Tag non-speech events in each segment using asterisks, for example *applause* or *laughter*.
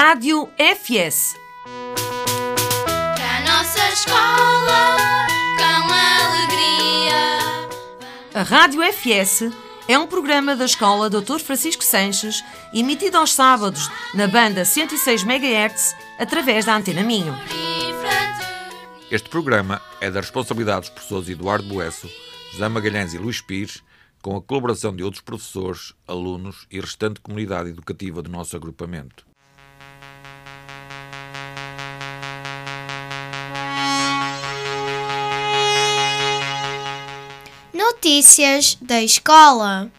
Rádio FS. A nossa escola com alegria. A Rádio FS é um programa da Escola Dr. Francisco Sanches, emitido aos sábados na banda 106 MHz através da Antena Minho. Este programa é da responsabilidade dos professores Eduardo Boesso, José Magalhães e Luís Pires, com a colaboração de outros professores, alunos e restante comunidade educativa do nosso agrupamento. Notícias da escola.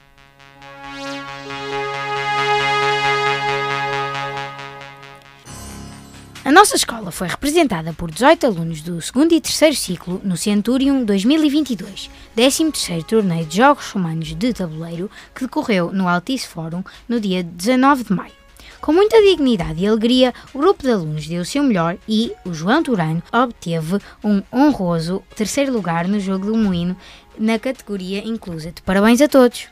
A nossa escola foi representada por 18 alunos do 2 e 3 ciclo no Centurion 2022, 13º torneio de Jogos Romanos de Tabuleiro que decorreu no Altice Fórum no dia 19 de maio. Com muita dignidade e alegria, o grupo de alunos deu o seu melhor e o João Turano obteve um honroso terceiro lugar no jogo do Moinho na categoria Inclusa. Parabéns a todos!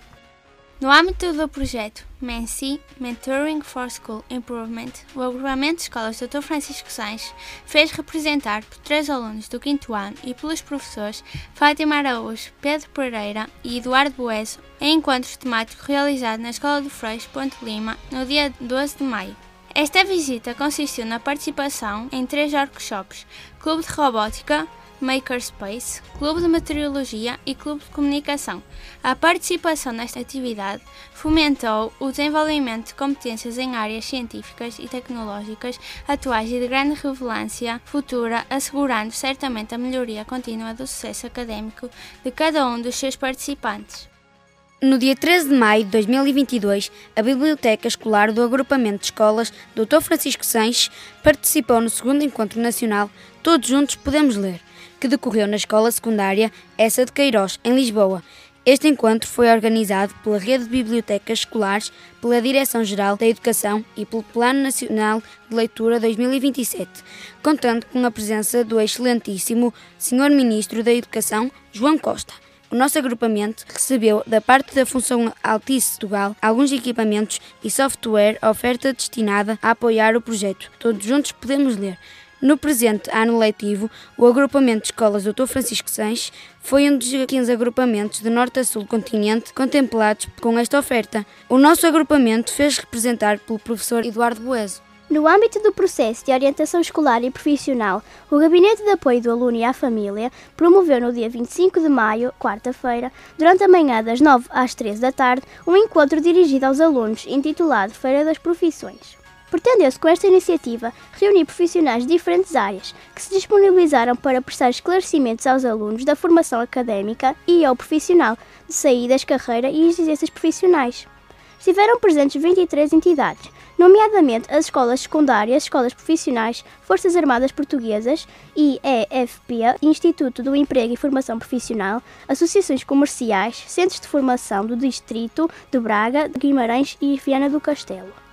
No âmbito do projeto MENSI Mentoring for School Improvement, o agrupamento de escolas Dr. Francisco Sainz fez representar por três alunos do quinto ano e pelos professores Fátima Araújo, Pedro Pereira e Eduardo Boeso em encontro temático realizado na Escola do Freixo Ponte Lima no dia 12 de maio. Esta visita consistiu na participação em três workshops: Clube de Robótica, Makerspace, Clube de Meteorologia e Clube de Comunicação. A participação nesta atividade fomentou o desenvolvimento de competências em áreas científicas e tecnológicas atuais e de grande relevância futura, assegurando certamente a melhoria contínua do sucesso académico de cada um dos seus participantes. No dia 13 de maio de 2022, a Biblioteca Escolar do Agrupamento de Escolas Dr. Francisco Sanches participou no segundo encontro nacional Todos Juntos Podemos Ler, que decorreu na Escola Secundária Essa de Queiroz, em Lisboa. Este encontro foi organizado pela Rede de Bibliotecas Escolares, pela Direção-Geral da Educação e pelo Plano Nacional de Leitura 2027, contando com a presença do excelentíssimo Sr. Ministro da Educação, João Costa. O nosso agrupamento recebeu, da parte da Função Altice Portugal, alguns equipamentos e software oferta destinada a apoiar o projeto. Todos juntos podemos ler. No presente ano letivo, o agrupamento de escolas Dr. Francisco Sanches foi um dos 15 agrupamentos de norte a sul do continente contemplados com esta oferta. O nosso agrupamento fez representar pelo professor Eduardo Boeso. No âmbito do processo de orientação escolar e profissional, o Gabinete de Apoio do Aluno e à Família promoveu no dia 25 de maio, quarta-feira, durante a manhã das 9 às 13 da tarde, um encontro dirigido aos alunos intitulado Feira das Profissões. Pretendeu-se com esta iniciativa reunir profissionais de diferentes áreas que se disponibilizaram para prestar esclarecimentos aos alunos da formação académica e ao profissional de saídas, carreira e exigências profissionais. Estiveram presentes 23 entidades, nomeadamente as escolas secundárias, escolas profissionais, Forças Armadas Portuguesas, IEFP, Instituto do Emprego e Formação Profissional, associações comerciais, centros de formação do Distrito de Braga, de Guimarães e Viana do Castelo.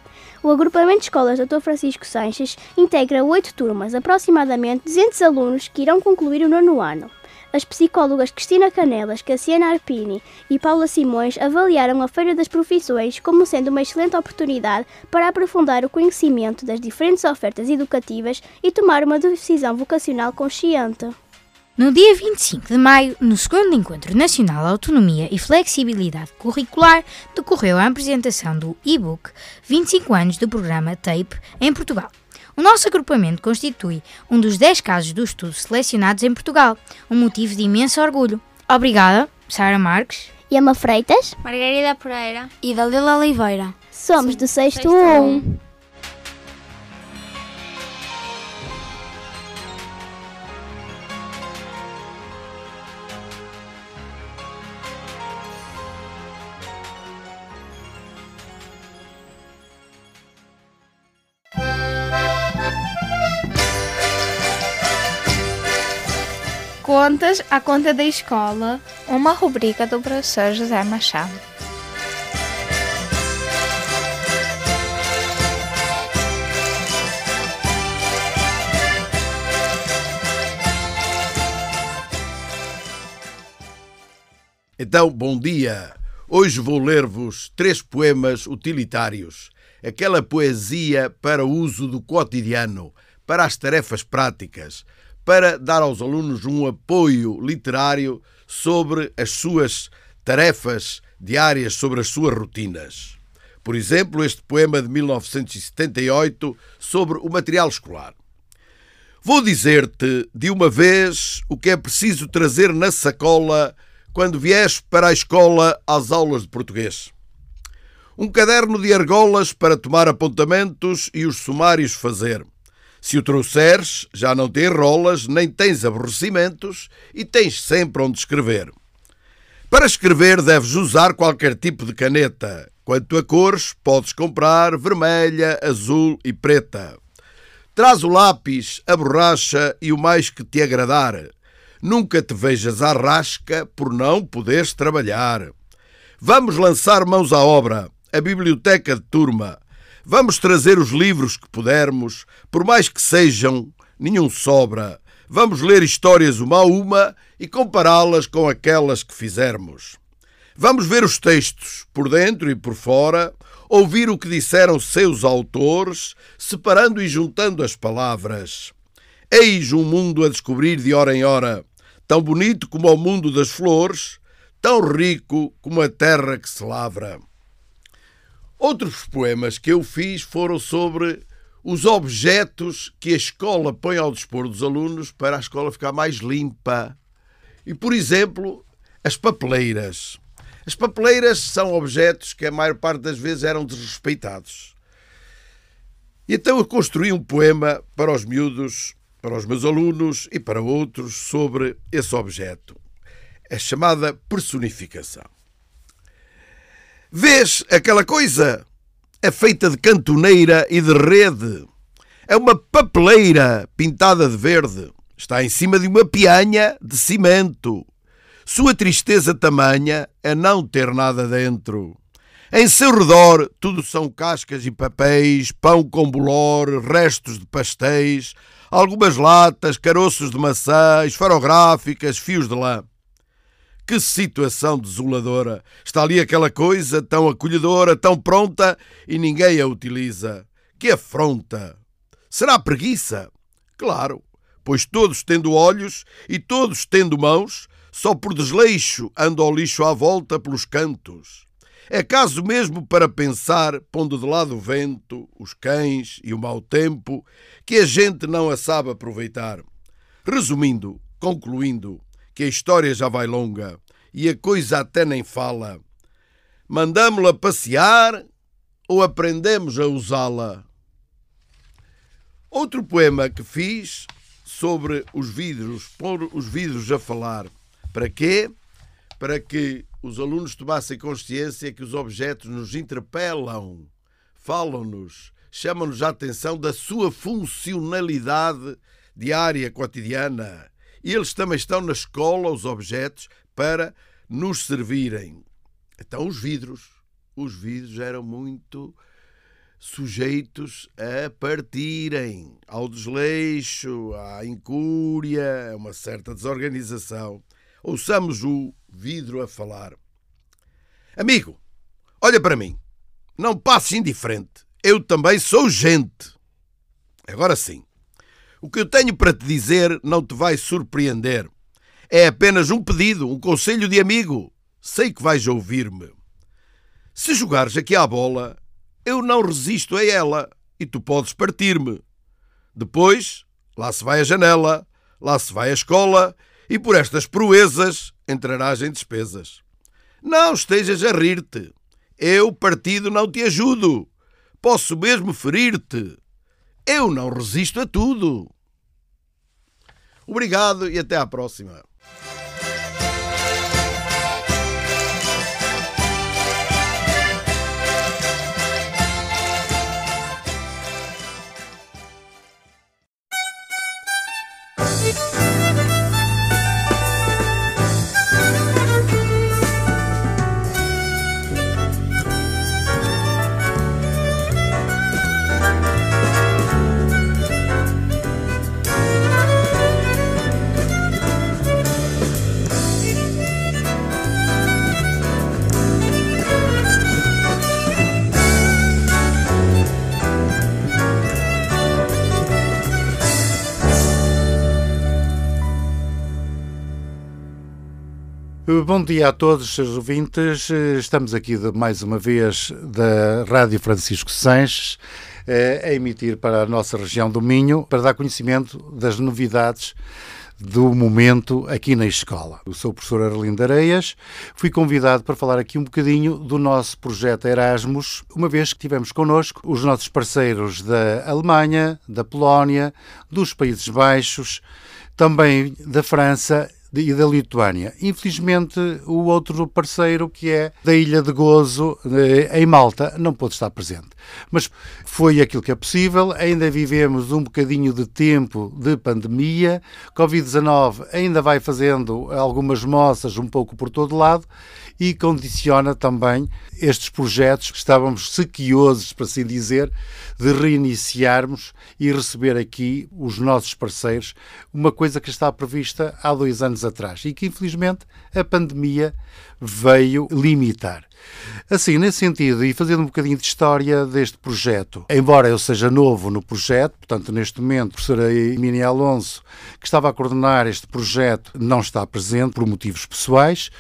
O agrupamento de escolas Dr. Francisco Sanches integra oito turmas, aproximadamente 200 alunos que irão concluir o nono ano. As psicólogas Cristina Canelas, Cassiana Arpini e Paula Simões avaliaram a Feira das Profissões como sendo uma excelente oportunidade para aprofundar o conhecimento das diferentes ofertas educativas e tomar uma decisão vocacional consciente. No dia 25 de maio, no segundo Encontro Nacional de Autonomia e Flexibilidade Curricular, decorreu a apresentação do e-book 25 anos do programa TAPE em Portugal. O nosso agrupamento constitui um dos 10 casos do estudo selecionados em Portugal, um motivo de imenso orgulho. Obrigada, Sara Marques. E Emma Freitas. Margarida Pereira. E Dalila Oliveira. Somos do sexto 1. Contas à conta da escola, uma rubrica do professor José Machado. Então, bom dia. Hoje vou ler-vos três poemas utilitários. aquela poesia para o uso do cotidiano, para as tarefas práticas, para dar aos alunos um apoio literário sobre as suas tarefas diárias, sobre as suas rotinas. Por exemplo, este poema de 1978 sobre o material escolar. Vou dizer-te de uma vez o que é preciso trazer na sacola quando vies para a escola às aulas de português. Um caderno de argolas para tomar apontamentos e os sumários fazer. Se o trouxeres, já não te enrolas, nem tens aborrecimentos e tens sempre onde escrever. Para escrever, deves usar qualquer tipo de caneta. Quanto a cores, podes comprar vermelha, azul e preta. Traz o lápis, a borracha e o mais que te agradar. Nunca te vejas à rasca por não poderes trabalhar. Vamos lançar mãos à obra, a biblioteca de turma. Vamos trazer os livros que pudermos, por mais que sejam, nenhum sobra. Vamos ler histórias uma a uma e compará-las com aquelas que fizermos. Vamos ver os textos, por dentro e por fora, ouvir o que disseram seus autores, separando e juntando as palavras. Eis um mundo a descobrir de hora em hora, tão bonito como o mundo das flores, tão rico como a terra que se lavra. Outros poemas que eu fiz foram sobre os objetos que a escola põe ao dispor dos alunos para a escola ficar mais limpa. E, por exemplo, as papeleiras. As papeleiras são objetos que a maior parte das vezes eram desrespeitados. E então eu construí um poema para os miúdos, para os meus alunos e para outros sobre esse objeto. É chamada personificação. Vês aquela coisa? É feita de cantoneira e de rede. É uma papeleira pintada de verde. Está em cima de uma pianha de cimento. Sua tristeza tamanha é não ter nada dentro. Em seu redor, tudo são cascas e papéis, pão com bolor, restos de pastéis, algumas latas, caroços de maçã, esferográficas, fios de lã. Que situação desoladora! Está ali aquela coisa tão acolhedora, tão pronta e ninguém a utiliza. Que afronta! Será preguiça? Claro, pois todos tendo olhos e todos tendo mãos, só por desleixo anda o lixo à volta pelos cantos. É caso mesmo para pensar, pondo de lado o vento, os cães e o mau tempo, que a gente não a sabe aproveitar. Resumindo, concluindo, que a história já vai longa e a coisa até nem fala. Mandamo-la passear ou aprendemos a usá-la? Outro poema que fiz sobre os vidros, pôr os vidros a falar. Para quê? Para que os alunos tomassem consciência que os objetos nos interpelam, falam-nos, chamam-nos a atenção da sua funcionalidade diária, cotidiana. E eles também estão na escola, os objetos, para nos servirem. Então, os vidros. Os vidros eram muito sujeitos a partirem, ao desleixo, à incúria, a uma certa desorganização. Ouçamos o vidro a falar. Amigo, olha para mim. Não passes indiferente. Eu também sou gente. Agora sim. O que eu tenho para te dizer não te vai surpreender. É apenas um pedido, um conselho de amigo. Sei que vais ouvir-me. Se jogares aqui à bola, eu não resisto a ela e tu podes partir-me. Depois, lá se vai a janela, lá se vai a escola e por estas proezas entrarás em despesas. Não estejas a rir-te. Eu, partido, não te ajudo. Posso mesmo ferir-te. Eu não resisto a tudo. Obrigado e até à próxima. Bom dia a todos, seus ouvintes. Estamos aqui de, mais uma vez da Rádio Francisco Sanches eh, a emitir para a nossa região do Minho para dar conhecimento das novidades do momento aqui na escola. Eu sou o professor Arlindo Areias, fui convidado para falar aqui um bocadinho do nosso projeto Erasmus, uma vez que tivemos connosco os nossos parceiros da Alemanha, da Polónia, dos Países Baixos, também da França e da Lituânia. Infelizmente, o outro parceiro, que é da Ilha de Gozo, eh, em Malta, não pôde estar presente. Mas foi aquilo que é possível. Ainda vivemos um bocadinho de tempo de pandemia. Covid-19 ainda vai fazendo algumas moças um pouco por todo lado e condiciona também estes projetos que estávamos sequiosos, para assim dizer, de reiniciarmos e receber aqui os nossos parceiros, uma coisa que estava prevista há dois anos atrás e que infelizmente a pandemia veio limitar. Assim, nesse sentido, e fazendo um bocadinho de história deste projeto, embora eu seja novo no projeto, portanto, neste momento, a professora Mini Alonso, que estava a coordenar este projeto, não está presente por motivos pessoais,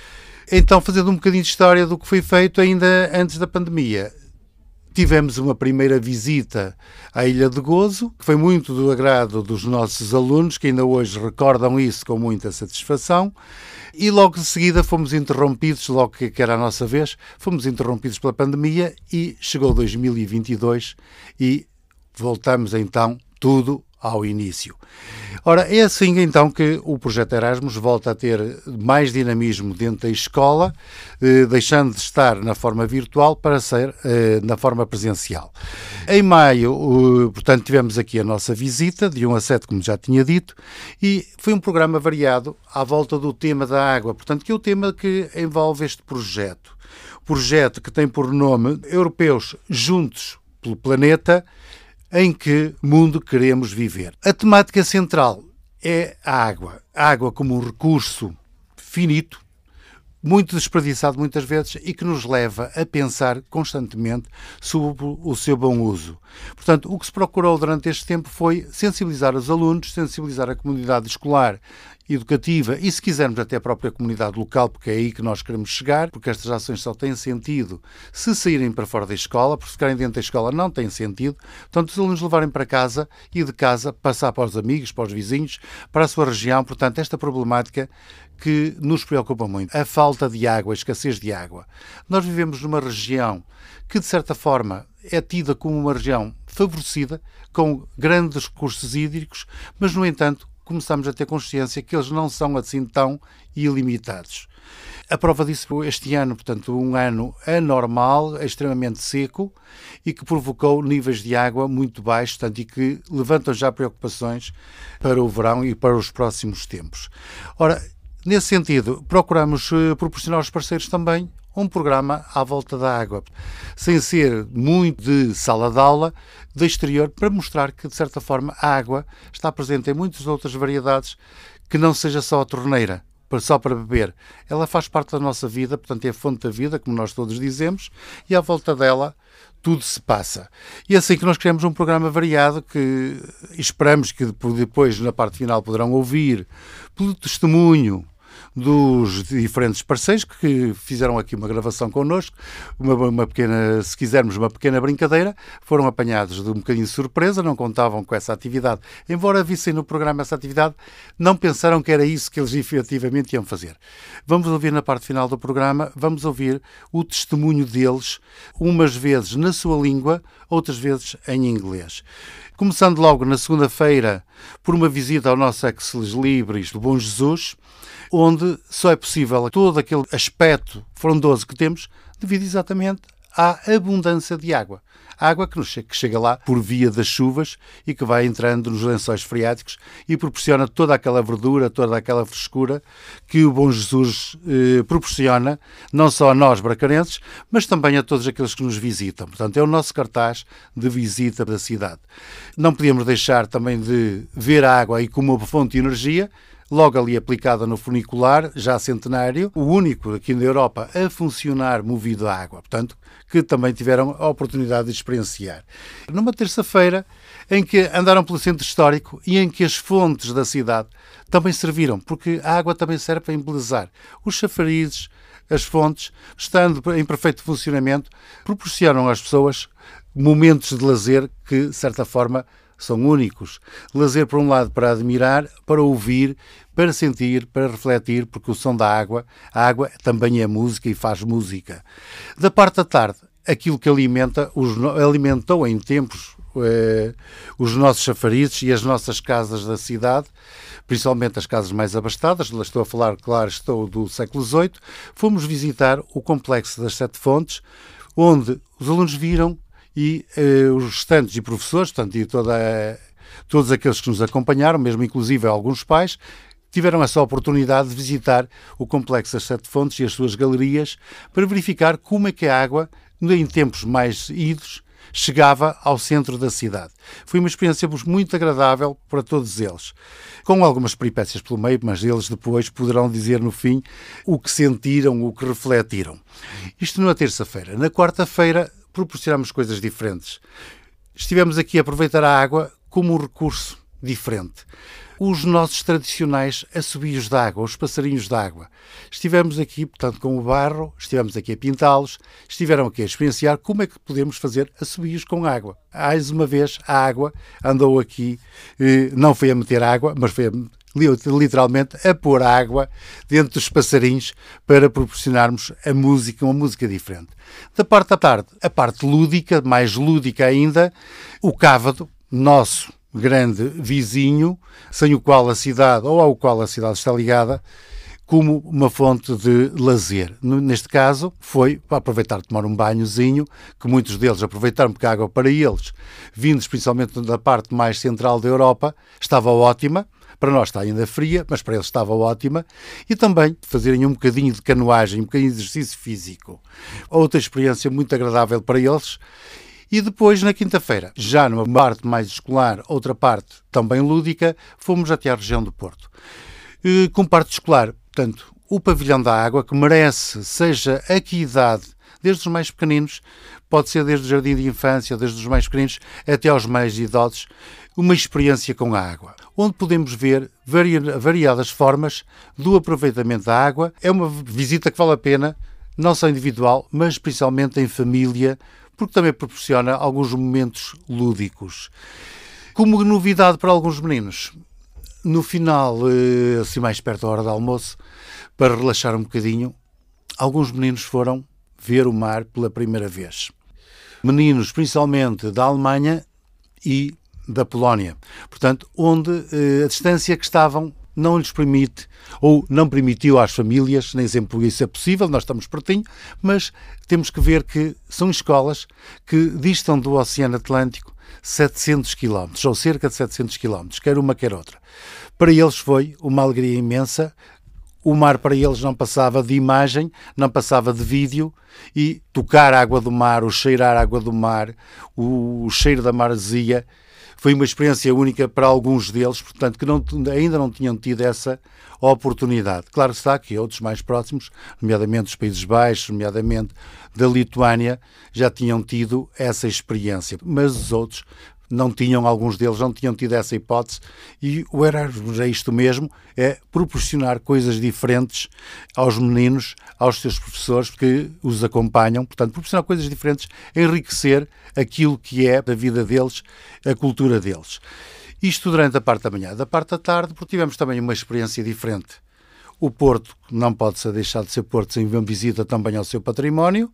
então, fazendo um bocadinho de história do que foi feito ainda antes da pandemia. Tivemos uma primeira visita à Ilha de Gozo, que foi muito do agrado dos nossos alunos, que ainda hoje recordam isso com muita satisfação. E logo de seguida fomos interrompidos, logo que era a nossa vez, fomos interrompidos pela pandemia e chegou 2022 e voltamos então tudo ao início. Ora, é assim então que o projeto Erasmus volta a ter mais dinamismo dentro da escola, eh, deixando de estar na forma virtual para ser eh, na forma presencial. Em maio, portanto, tivemos aqui a nossa visita, de 1 a 7, como já tinha dito, e foi um programa variado à volta do tema da água, portanto, que é o tema que envolve este projeto. Projeto que tem por nome Europeus Juntos pelo Planeta em que mundo queremos viver. A temática central é a água. A água como um recurso finito, muito desperdiçado muitas vezes e que nos leva a pensar constantemente sobre o seu bom uso. Portanto, o que se procurou durante este tempo foi sensibilizar os alunos, sensibilizar a comunidade escolar educativa e, se quisermos, até a própria comunidade local, porque é aí que nós queremos chegar, porque estas ações só têm sentido se saírem para fora da escola, porque ficarem dentro da escola não tem sentido. Portanto, os alunos levarem para casa e de casa passar para os amigos, para os vizinhos, para a sua região. Portanto, esta problemática que nos preocupa muito, a falta de água, a escassez de água. Nós vivemos numa região que, de certa forma, é tida como uma região favorecida, com grandes recursos hídricos, mas, no entanto, começamos a ter consciência que eles não são assim tão ilimitados. A prova disso este ano, portanto, um ano anormal, extremamente seco e que provocou níveis de água muito baixos, tanto e que levantam já preocupações para o verão e para os próximos tempos. Ora, nesse sentido, procuramos eh, proporcionar aos parceiros também um programa à volta da água, sem ser muito de sala de aula, de exterior, para mostrar que, de certa forma, a água está presente em muitas outras variedades, que não seja só a torneira, só para beber. Ela faz parte da nossa vida, portanto é a fonte da vida, como nós todos dizemos, e à volta dela tudo se passa. E é assim que nós criamos um programa variado que esperamos que depois, na parte final, poderão ouvir pelo testemunho dos diferentes parceiros que fizeram aqui uma gravação connosco, uma, uma, pequena, se quisermos, uma pequena brincadeira, foram apanhados de um bocadinho de surpresa, não contavam com essa atividade. Embora vissem no programa essa atividade, não pensaram que era isso que eles efetivamente iam fazer. Vamos ouvir na parte final do programa, vamos ouvir o testemunho deles, umas vezes na sua língua, outras vezes em inglês. Começando logo na segunda-feira por uma visita ao nosso Ex Libris do Bom Jesus, onde só é possível todo aquele aspecto frondoso que temos devido exatamente à abundância de água. Água que, nos, que chega lá por via das chuvas e que vai entrando nos lençóis freáticos e proporciona toda aquela verdura, toda aquela frescura que o Bom Jesus eh, proporciona, não só a nós bracarenses, mas também a todos aqueles que nos visitam. Portanto, é o nosso cartaz de visita da cidade. Não podíamos deixar também de ver a água aí como uma fonte de energia, logo ali aplicada no funicular, já centenário, o único aqui na Europa a funcionar movido a água, portanto, que também tiveram a oportunidade de experienciar. Numa terça-feira, em que andaram pelo centro histórico e em que as fontes da cidade também serviram, porque a água também serve para embelezar os chafarizes, as fontes, estando em perfeito funcionamento, proporcionam às pessoas momentos de lazer que, de certa forma, são únicos. Lazer, por um lado, para admirar, para ouvir, para sentir, para refletir, porque o som da água, a água também é música e faz música. Da parte da tarde, aquilo que alimenta, os, alimentou em tempos eh, os nossos chafarizes e as nossas casas da cidade, principalmente as casas mais abastadas, estou a falar, claro, estou do século XVIII, fomos visitar o Complexo das Sete Fontes, onde os alunos viram e eh, os restantes e professores, portanto, e toda todos aqueles que nos acompanharam, mesmo inclusive alguns pais, tiveram essa oportunidade de visitar o Complexo das Sete Fontes e as suas galerias para verificar como é que a água, em tempos mais idos, chegava ao centro da cidade. Foi uma experiência muito agradável para todos eles, com algumas peripécias pelo meio, mas eles depois poderão dizer no fim o que sentiram, o que refletiram. Isto na terça-feira. Na quarta-feira proporcionamos coisas diferentes. Estivemos aqui a aproveitar a água como um recurso diferente os nossos tradicionais assobios de água, os passarinhos de água. Estivemos aqui, portanto, com o barro, estivemos aqui a pintá-los, estiveram aqui a experienciar como é que podemos fazer assobios com água. Mais uma vez, a água andou aqui, eh, não foi a meter água, mas foi a literalmente a pôr água dentro dos passarinhos para proporcionarmos a música, uma música diferente. Da parte da tarde, a parte lúdica, mais lúdica ainda, o cávado, nosso grande vizinho, sem o qual a cidade, ou ao qual a cidade está ligada, como uma fonte de lazer. Neste caso, foi para aproveitar tomar um banhozinho, que muitos deles aproveitaram porque a água para eles, vindos principalmente da parte mais central da Europa, estava ótima. Para nós está ainda fria, mas para eles estava ótima. E também fazerem um bocadinho de canoagem, um bocadinho de exercício físico. Outra experiência muito agradável para eles e depois, na quinta-feira, já numa parte mais escolar, outra parte também lúdica, fomos até à região do Porto. Com parte escolar, portanto, o pavilhão da água, que merece, seja a que idade, desde os mais pequeninos, pode ser desde o jardim de infância, desde os mais pequeninos até aos mais idosos, uma experiência com a água, onde podemos ver variadas formas do aproveitamento da água. É uma visita que vale a pena, não só individual, mas principalmente em família, porque também proporciona alguns momentos lúdicos. Como novidade para alguns meninos, no final, eh, assim mais perto da hora do almoço, para relaxar um bocadinho, alguns meninos foram ver o mar pela primeira vez. Meninos, principalmente da Alemanha e da Polónia. Portanto, onde eh, a distância que estavam não lhes permite ou não permitiu às famílias, nem sempre isso é possível, nós estamos pertinho, mas temos que ver que são escolas que distam do Oceano Atlântico 700 km, ou cerca de 700 km, quer uma quer outra. Para eles foi uma alegria imensa. O mar para eles não passava de imagem, não passava de vídeo e tocar a água do mar, o cheirar a água do mar, o cheiro da marzia, foi uma experiência única para alguns deles, portanto, que não, ainda não tinham tido essa oportunidade. Claro está que outros mais próximos, nomeadamente os Países Baixos, nomeadamente da Lituânia, já tinham tido essa experiência, mas os outros não tinham, alguns deles não tinham tido essa hipótese e o Erasmus é isto mesmo, é proporcionar coisas diferentes aos meninos, aos seus professores que os acompanham, portanto, proporcionar coisas diferentes, enriquecer aquilo que é a vida deles, a cultura deles. Isto durante a parte da manhã. Da parte da tarde, porque tivemos também uma experiência diferente. O Porto não pode ser deixado de ser Porto sem uma visita também ao seu património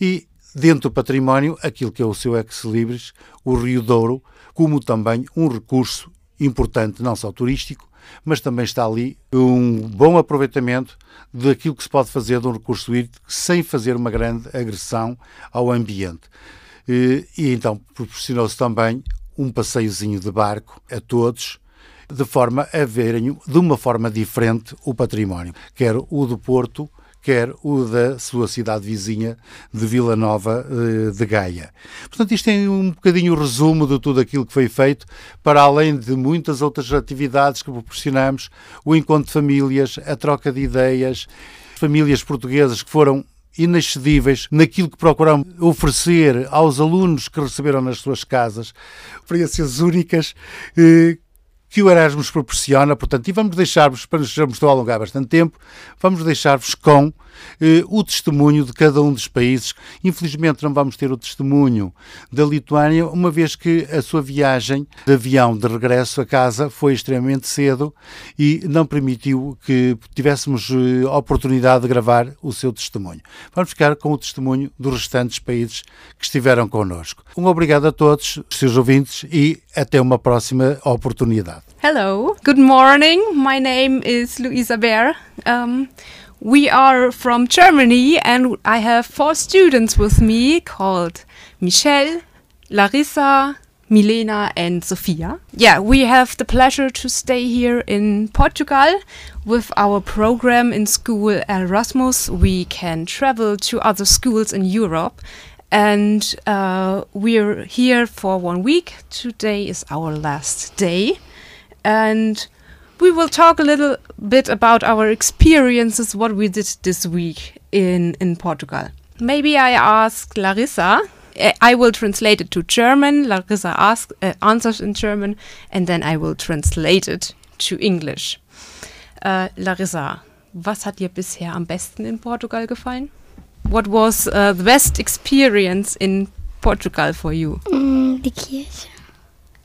e dentro do património aquilo que é o seu ex-libris, o Rio Douro, como também um recurso importante, não só turístico, mas também está ali um bom aproveitamento daquilo que se pode fazer de um recurso hídrico sem fazer uma grande agressão ao ambiente. E, e então proporcionou-se também um passeiozinho de barco a todos, de forma a verem de uma forma diferente o património, quer o do Porto, quer o da sua cidade vizinha de Vila Nova eh, de Gaia. Portanto, isto é um bocadinho o resumo de tudo aquilo que foi feito, para além de muitas outras atividades que proporcionamos, o encontro de famílias, a troca de ideias, famílias portuguesas que foram inexcedíveis naquilo que procuramos oferecer aos alunos que receberam nas suas casas, experiências únicas eh, que o Erasmus proporciona, portanto, e vamos deixar-vos, para nos estou a alongar bastante tempo, vamos deixar-vos com eh, o testemunho de cada um dos países. Infelizmente não vamos ter o testemunho da Lituânia, uma vez que a sua viagem de avião de regresso a casa foi extremamente cedo e não permitiu que tivéssemos eh, oportunidade de gravar o seu testemunho. Vamos ficar com o testemunho dos restantes países que estiveram connosco. Um obrigado a todos, os seus ouvintes, e até uma próxima oportunidade. Hello, good morning. My name is Luisa Bear. Um, we are from Germany and I have four students with me called Michelle, Larissa, Milena, and Sofia. Yeah, we have the pleasure to stay here in Portugal with our program in school Erasmus. We can travel to other schools in Europe and uh, we're here for one week. Today is our last day, and we will talk a little bit about our experiences, what we did this week in in Portugal. Maybe I ask Larissa. Uh, I will translate it to German. Larissa ask, uh, answers in German, and then I will translate it to English. Uh, Larissa, was hat dir bisher am besten in Portugal gefallen? what was uh, the best experience in Portugal for you? Mm, die Kirche.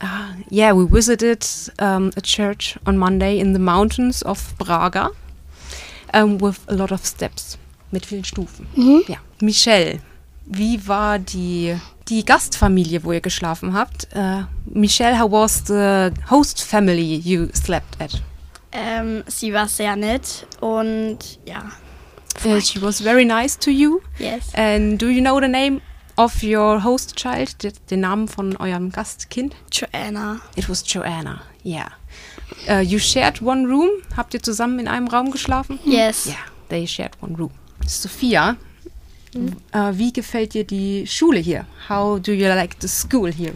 Uh, yeah, we visited um, a church on Monday in the mountains of Braga um, with a lot of steps, mit vielen Stufen. Mhm. Ja. Michelle, wie war die, die Gastfamilie, wo ihr geschlafen habt? Uh, Michelle, how was the host family you slept at? Ähm, sie war sehr nett und ja. Uh, she was very nice to you. Yes. And do you know the name of your host child? Den, Namen von eurem Gastkind? Joanna. It was Joanna. Yeah. Uh, you shared one room. Habt ihr zusammen in einem Raum geschlafen? Yes. Yeah, they shared one room. Sophia, uh, wie gefällt dir die Schule hier? How do you like the school here?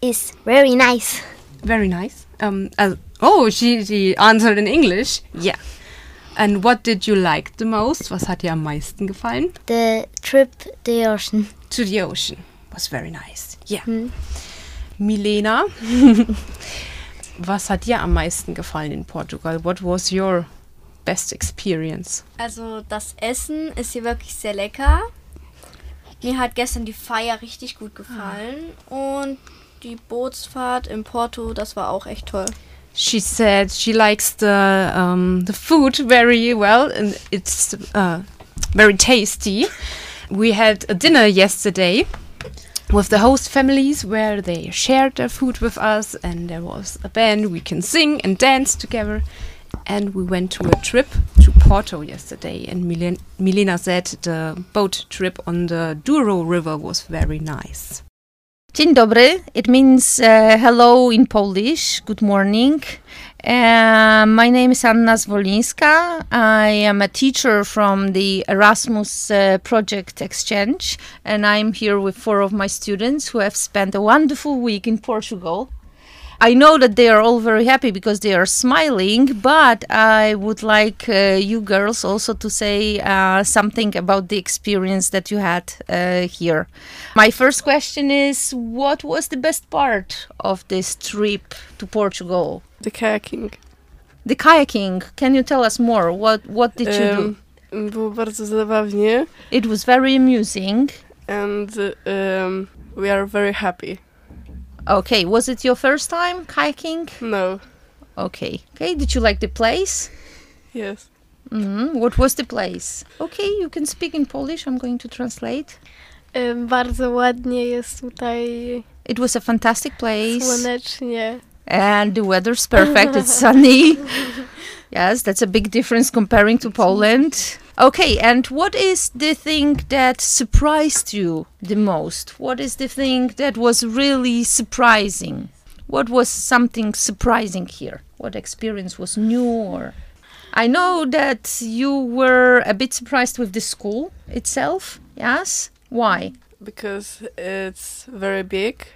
It's very nice. Very nice. Um, uh, oh, she, she answered in English. Yeah. And what did you like the most? Was hat dir am meisten gefallen? The trip to the ocean. To the ocean was very nice. Yeah. Milena, *laughs* was hat dir am meisten gefallen in Portugal? What was your best experience? Also das Essen ist hier wirklich sehr lecker. Mir hat gestern die Feier richtig gut gefallen und die Bootsfahrt in Porto, das war auch echt toll. She said she likes the um, the food very well and it's uh, very tasty. We had a dinner yesterday with the host families where they shared their food with us and there was a band we can sing and dance together and we went to a trip to Porto yesterday and Milen Milena said the boat trip on the Douro River was very nice. Dzień dobry. It means uh, hello in Polish. Good morning. Uh, my name is Anna Zwolińska. I am a teacher from the Erasmus uh, Project Exchange, and I'm here with four of my students who have spent a wonderful week in Portugal. I know that they are all very happy because they are smiling, but I would like uh, you girls also to say uh, something about the experience that you had uh, here. My first question is what was the best part of this trip to Portugal? The kayaking. The kayaking. Can you tell us more? What what did you do? Było bardzo zabawnie It was very amusing. and um, we are very happy. Okay, was it your first time kayaking? No. Okay. Okay, did you like the place? Yes. Mhm. What was the place? Okay, you can speak in Polish. I'm going to translate. Em, Bardzo ładnie jest tutaj It was a fantastic place. słonecznie. And the weather's perfect. it's sunny. *laughs* Yes, that's a big difference comparing to Poland. Okay, and what is the thing that surprised you the most? What is the thing that was really surprising? What was something surprising here? What experience was new or I know that you were a bit surprised with the school itself. Yes. Why? because it's very big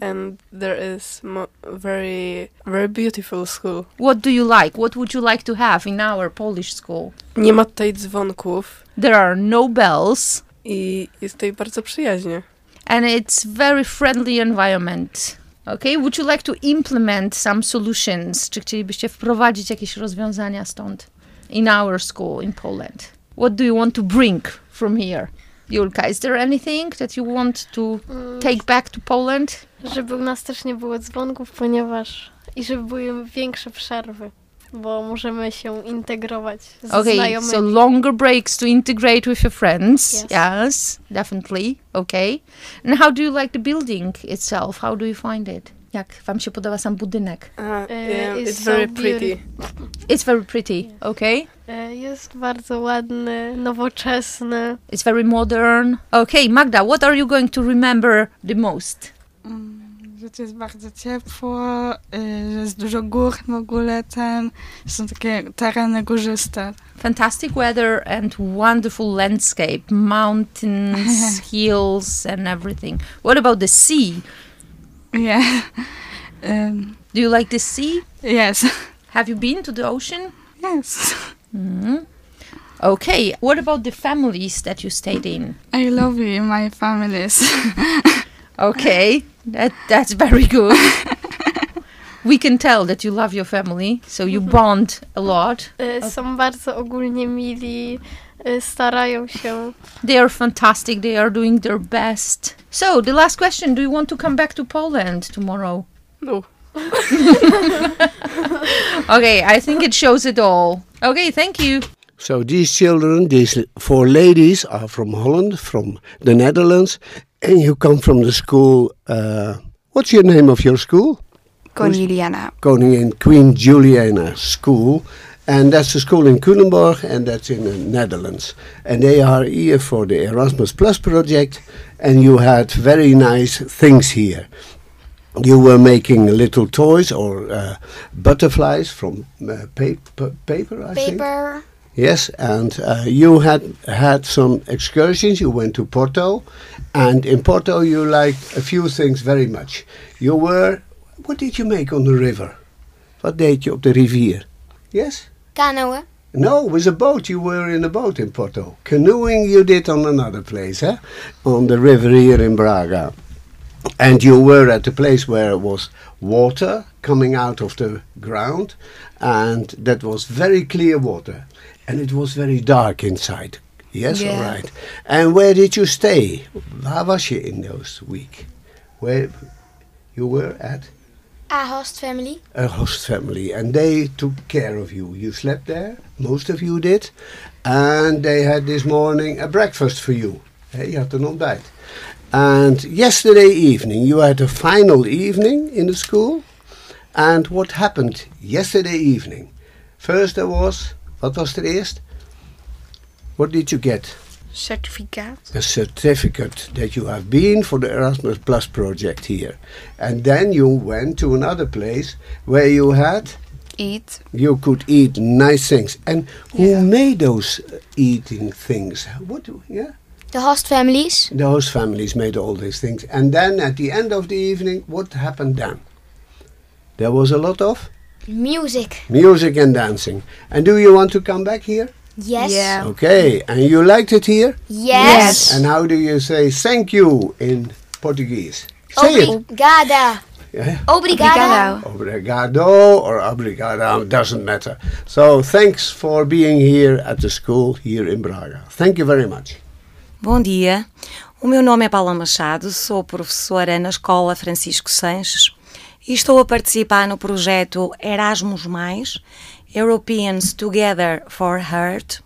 and there is mo- very very beautiful school. What do you like? What would you like to have in our Polish school? Nie ma tutaj dzwonków There are no bells i jest tutaj bardzo przyjaźnie. and it's very friendly environment. Okay, would you like to implement some solutions? Czy chcielibyście wprowadzić jakieś rozwiązania stąd in our school in Poland? What do you want to bring from here? Julka, is there anything that you want to mm. take back to Poland? Żeby u nas też nie było dzwonków, ponieważ i żeby były większe przerwy, bo możemy się integrować z Okay, znajomymi. so longer breaks to integrate with your friends. Yes. Yes, definitely. Okay. And how do you like the building itself? How do you find it? Jak wam się podoba sam budynek? Uh, yeah, it's it's, so very beautiful. pretty. It's very pretty. Okay. E, Jest bardzo ładny, nowoczesny. It's very modern. Okay, Magda, what are you going to remember the most? Że to jest bardzo ciepło, y, że jest dużo gór w ogóle, ten, że są takie tereny górzyste. Fantastic weather and wonderful landscape, mountains, *laughs* hills, and everything. What about the sea? Yeah. *laughs* Um, Do you like the sea? yes. *laughs* Have you been to the ocean? Yes. Mhm. Okay, what about the families that you stayed in? I love you, my families. *laughs* Okay, that that's very good. we can tell that you love your family, so you bond a lot. Są bardzo ogólnie mili, starają się. They are fantastic. They are doing their best. So, the last question: Do you want to come back to Poland tomorrow? No. *laughs* Okay, I think it shows it all. Okay, thank you. So these children, these four ladies, are from Holland, from the Netherlands, and you come from the school. Uh, what's your name of your school? Koniliana. Koningin Queen Juliana School, and that's a school in Culemborg, and that's in the Netherlands. And they are here for the Erasmus Plus project, and you had very nice things here. You were making little toys or uh, butterflies from uh, paper, paper, I think. Paper. Yes, and uh, you had had some excursions. You went to Porto, and in Porto you liked a few things very much. You were, what did you make on the river? Wat deed je op de rivier? Yes? Canoën. No, it was a boat. You were in a boat in Porto. Canoeing you did on another place, eh? On the river here in Braga. And you were at the place where it was water coming out of the ground, and that was very clear water, and it was very dark inside. Yes, all Yeah. right. And where did you stay? Waar was je in those week? Where you were at? A host family. a host family and they took care of you. You slept there, most of you did, and they had this morning a breakfast for you. Hey, je had een ontbijt. And yesterday evening, you had a final evening in the school. And what happened yesterday evening? First there was, what was the eerst? What did you get? Certificaat. a certificate that you have been for the Erasmus Plus project here. And then you went to another place where you had Eat. you could eat nice things. And who made those uh, eating things? What do, yeah? The host families. The host families made all these things. And then at the end of the evening, what happened then? There was a lot of Music. music and dancing. And do you want to come back here? Yes. Yeah. Okay, and you liked it here? Yes. And how do you say thank you in Portuguese? Say it. Obrigada. Yeah. Obrigado. Obrigado or obrigado doesn't matter. So thanks for being here at the school here in Braga. Thank you very much. Bom dia, o meu nome é Paula Machado, sou professora na Escola Francisco Sanches e estou a participar no projeto Erasmus, Europeans Together for Heart.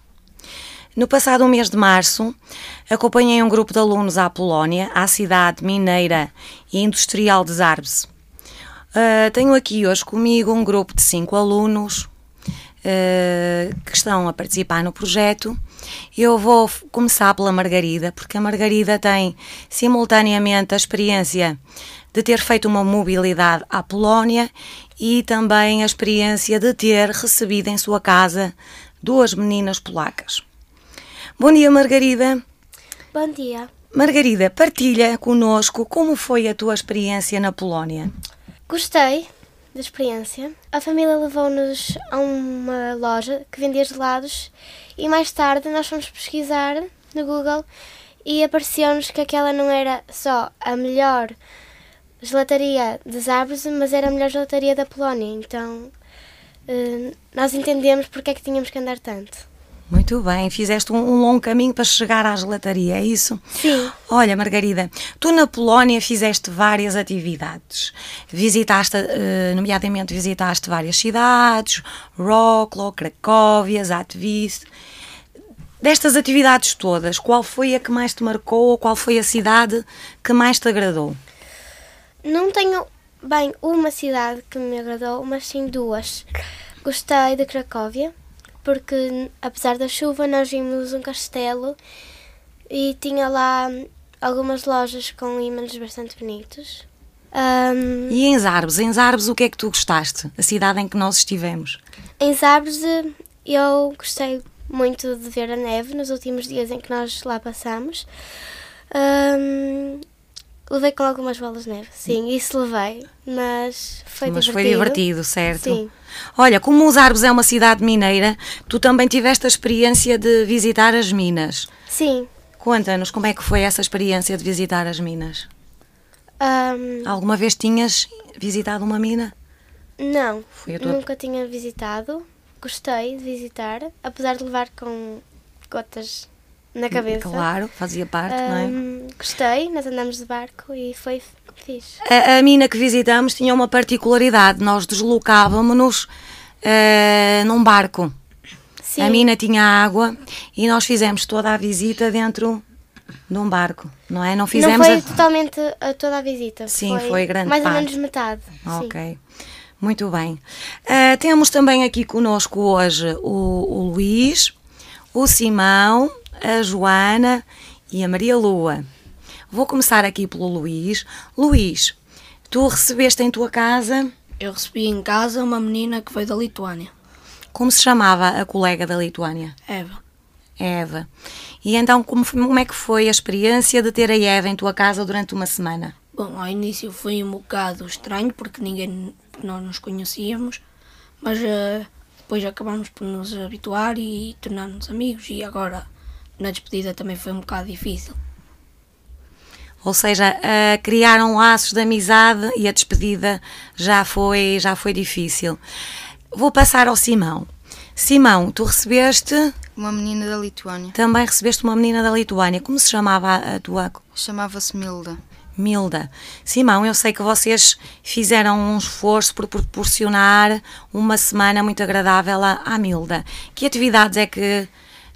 No passado mês de março, acompanhei um grupo de alunos à Polónia, à cidade mineira e industrial de Zarbes. Uh, tenho aqui hoje comigo um grupo de cinco alunos uh, que estão a participar no projeto. Eu vou começar pela Margarida, porque a Margarida tem simultaneamente a experiência de ter feito uma mobilidade à Polónia e também a experiência de ter recebido em sua casa duas meninas polacas. Bom dia, Margarida. Bom dia. Margarida, partilha conosco como foi a tua experiência na Polónia. Gostei da experiência. A família levou-nos a uma loja que vendia gelados e mais tarde nós fomos pesquisar no Google e apareceu-nos que aquela não era só a melhor gelataria de Zabrze, mas era a melhor gelataria da Polónia. Então eh, nós entendemos porque é que tínhamos que andar tanto. Muito bem, fizeste um, um longo caminho para chegar à gelataria, é isso? Sim. Olha, Margarida, tu na Polónia fizeste várias atividades. Visitaste, eh, nomeadamente, visitaste várias cidades, Wrocław, Cracóvia, Zatwice. Destas atividades todas, qual foi a que mais te marcou ou qual foi a cidade que mais te agradou? Não tenho bem uma cidade que me agradou, mas sim duas. Gostei de Cracóvia, porque apesar da chuva nós vimos um castelo e tinha lá algumas lojas com ímãs bastante bonitos. Ahm, E em Zarbes, em Zarbes o que é que tu gostaste? A cidade em que nós estivemos. Em Zabres eu gostei muito de ver a neve nos últimos dias em que nós lá passamos. Ahm, levei com algumas bolas de neve, sim, isso levei, mas foi Mas divertido. foi divertido, certo? Sim. Olha, como os Arbos é uma cidade mineira, tu também tiveste a experiência de visitar as minas. Sim. Conta-nos como é que foi essa experiência de visitar as minas. Ahm, Alguma vez tinhas visitado uma mina? não, tua- nunca tinha visitado. Gostei de visitar, apesar de levar com gotas na cabeça. Claro, fazia parte, não é? Gostei, nós andamos de barco e foi fixe. A, a mina que visitamos tinha uma particularidade. Nós deslocávamos-nos eh, num barco. Sim. A mina tinha água e nós fizemos toda a visita dentro de um barco, não é? Não fizemos não foi a- totalmente a toda a visita. Sim, foi grande Mais parte. ou menos metade. sim. Ok. Muito bem. Ah, temos também aqui conosco hoje o, o Luís, o Simão, a Joana e a Maria Lua. Vou começar aqui pelo Luís. Luís, tu recebeste em tua casa, Eu recebi em casa uma menina que veio da Lituânia, como se chamava a colega da Lituânia? Eva. Eva. E então, como, foi- como é que foi a experiência de ter a Eva em tua casa durante uma semana? Bom, ao início foi um bocado estranho porque ninguém, nós nos conhecíamos, mas eh, depois acabámos por nos habituar e tornar-nos amigos e agora na despedida também foi um bocado difícil. Ou seja, ah, criaram laços de amizade e a despedida já foi, já foi difícil. Vou passar ao Simão. Simão, tu recebeste, Uma menina da Lituânia. também recebeste uma menina da Lituânia. Como se chamava a tua Chamava-se Milda. Milda? Simão, eu sei que vocês fizeram um esforço por proporcionar uma semana muito agradável à Milda. Que atividades é que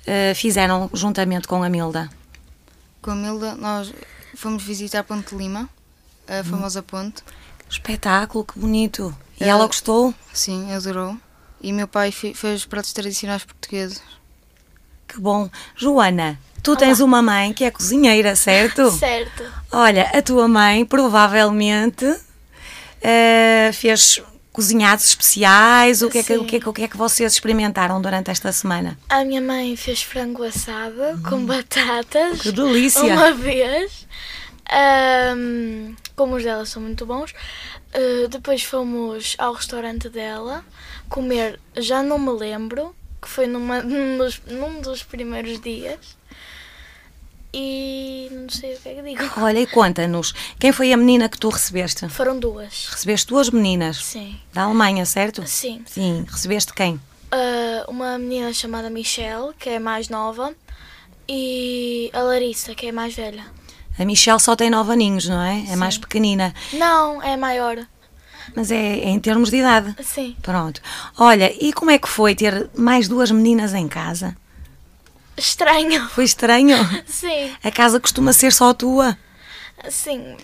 ah, fizeram juntamente com a Milda? Com a Milda, nós fomos visitar Ponte de Lima, a famosa ponte. Espetáculo, que bonito. E Eh, ela gostou? Sim, adorou. E meu pai fe- fez pratos tradicionais portugueses. Que bom. Joana, tu tens uma mãe que é cozinheira, certo? *laughs* Certo. Olha, a tua mãe provavelmente eh, fez cozinhados especiais. O que, é que, o, que é que, o que é que vocês experimentaram durante esta semana? A minha mãe fez frango assado com batatas. Hum. Que delícia! Uma vez. Ahm, como os delas são muito bons. Ah, depois fomos ao restaurante dela comer, já não me lembro, que foi numa, *laughs* num, dos, num dos primeiros dias. E não sei o que é que digo. Olha, e conta-nos, quem foi a menina que tu recebeste? Foram duas. Recebeste duas meninas? Sim. Da Alemanha, certo? Sim. Sim, recebeste quem? Ah, uma menina chamada Michelle, que é mais nova, e a Larissa, que é mais velha. A Michelle só tem nove aninhos, não é? É mais pequenina. Não, é maior. Mas é, é em termos de idade. Sim. Pronto. Olha, e como é que foi ter mais duas meninas em casa? Estranho. Foi estranho? Sim, A casa costuma ser só tua? sim.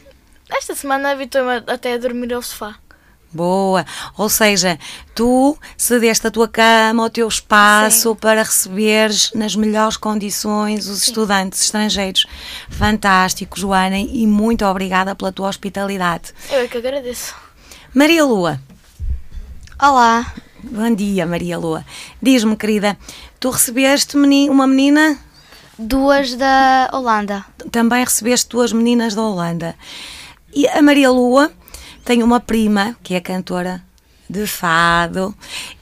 Esta semana habituei-me até a dormir ao sofá. Boa. Ou seja, tu cedeste a tua cama, o teu espaço para receberes nas melhores condições os estudantes estrangeiros. Fantástico, Joana, e muito obrigada pela tua hospitalidade. Eu é que agradeço. Maria Lua, Olá. Bom dia, Maria Lua. Diz-me, querida, tu recebeste meni- uma menina? Duas da Holanda. Também recebeste duas meninas da Holanda. E a Maria Lua tem uma prima, que é cantora de fado,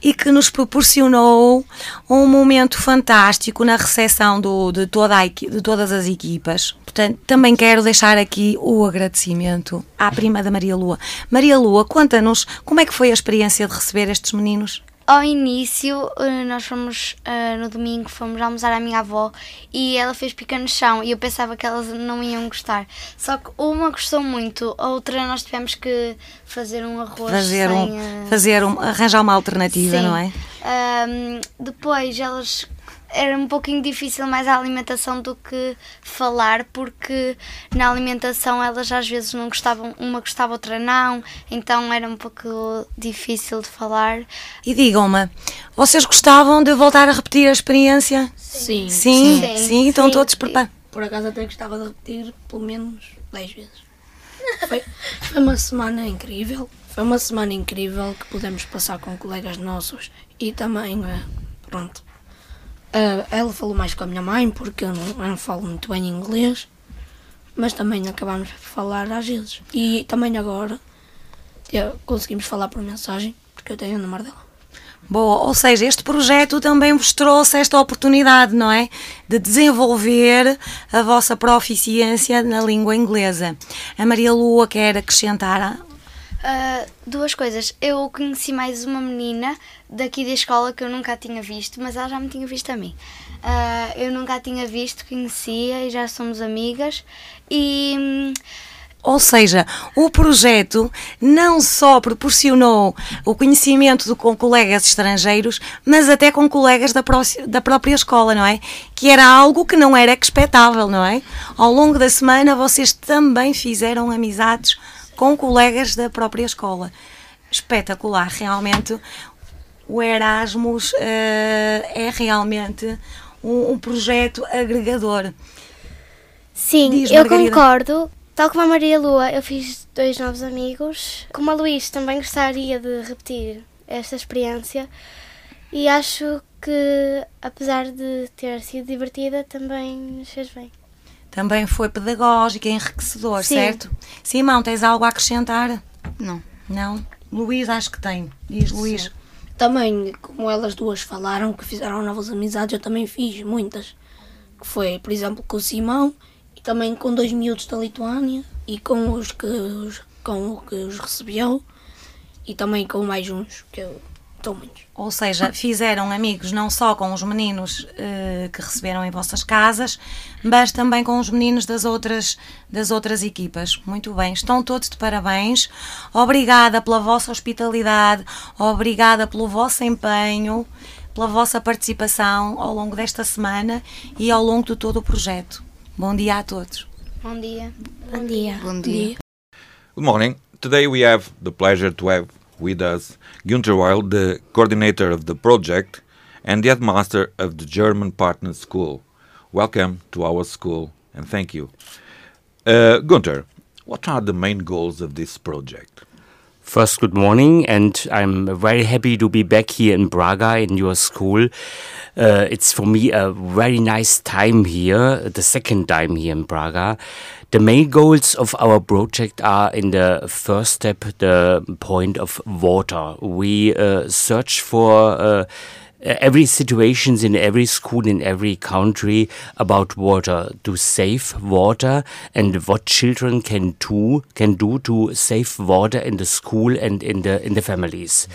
e que nos proporcionou um momento fantástico na recepção do, de, toda a de todas as equipas. Portanto, também quero deixar aqui o agradecimento à prima da Maria Lua. Maria Lua, conta-nos como é que foi a experiência de receber estes meninos? Ao início, eh, nós fomos eh, no domingo, fomos almoçar à minha avó e ela fez pica no chão e eu pensava que elas não iam gostar. Só que uma gostou muito, a outra nós tivemos que fazer um arroz Fazer sem, um, eh, fazer um, arranjar uma alternativa, Sim. não é? Ahm, depois elas era um pouquinho difícil mais a alimentação do que falar, porque na alimentação elas às vezes não gostavam, uma gostava, outra não, então era um pouco difícil de falar. E digam-me, vocês gostavam de voltar a repetir a experiência? Sim. Sim, sim, estão todos preparados. Por acaso até gostava de repetir pelo menos 10 vezes. Foi, foi uma semana incrível. Foi uma semana incrível que pudemos passar com colegas nossos e também, eh, pronto. Eh, ela falou mais com a minha mãe porque eu não, eu não falo muito bem inglês, mas também acabámos por falar às vezes. E também agora eh, conseguimos falar por mensagem porque eu tenho o número dela. Boa, ou seja, este projeto também vos trouxe esta oportunidade, não é? De desenvolver a vossa proficiência na língua inglesa. A Maria Lua quer acrescentar. Ah, duas coisas. Eu conheci mais uma menina daqui da escola que eu nunca a tinha visto, mas ela já me tinha visto a mim. Ah, eu nunca a tinha visto, conhecia e já somos amigas. E Ou seja, o projeto não só proporcionou o conhecimento do- com colegas estrangeiros, mas até com colegas da, da própria escola, não é? Que era algo que não era expectável, não é? Ao longo da semana vocês também fizeram amizades com colegas da própria escola. Espetacular, realmente. O Erasmus eh, é realmente um, um projeto agregador. Sim, eu concordo. Tal como a Maria Lua, eu fiz dois novos amigos. Como a Luís, também gostaria de repetir esta experiência. E acho que, apesar de ter sido divertida, também nos fez bem. Também foi pedagógico, enriquecedor, Sim. certo? Simão, tens algo a acrescentar? Não. Não? Luís, acho que tem. Diz, Luís. Também, como elas duas falaram que fizeram novas amizades, eu também fiz muitas. Que foi, por exemplo, com o Simão e também com dois miúdos da Lituânia e com os que os, com o que os recebeu e também com mais uns que eu Ou seja, fizeram amigos não só com os meninos eh, que receberam em vossas casas, mas também com os meninos das outras, das outras equipas. Muito bem, estão todos de parabéns. Obrigada pela vossa hospitalidade, obrigada pelo vosso empenho, pela vossa participação ao longo desta semana e ao longo de todo o projeto. Bom dia a todos. bom dia. Bom dia. Bom dia. Good morning. Today we have the pleasure to have with us Günther Weil, the coordinator of the project and the headmaster of the German Partner School. Welcome to our school and thank you. Uh, Günther, what are the main goals of this project? First, good morning, and I'm very happy to be back here in Braga in your school. Uh, it's for me a very nice time here, the second time here in Braga. The main goals of our project are in the first step the point of water. We uh, search for uh, every situations in every school in every country about water to save water and what children can do can do to save water in the school and in the in the families.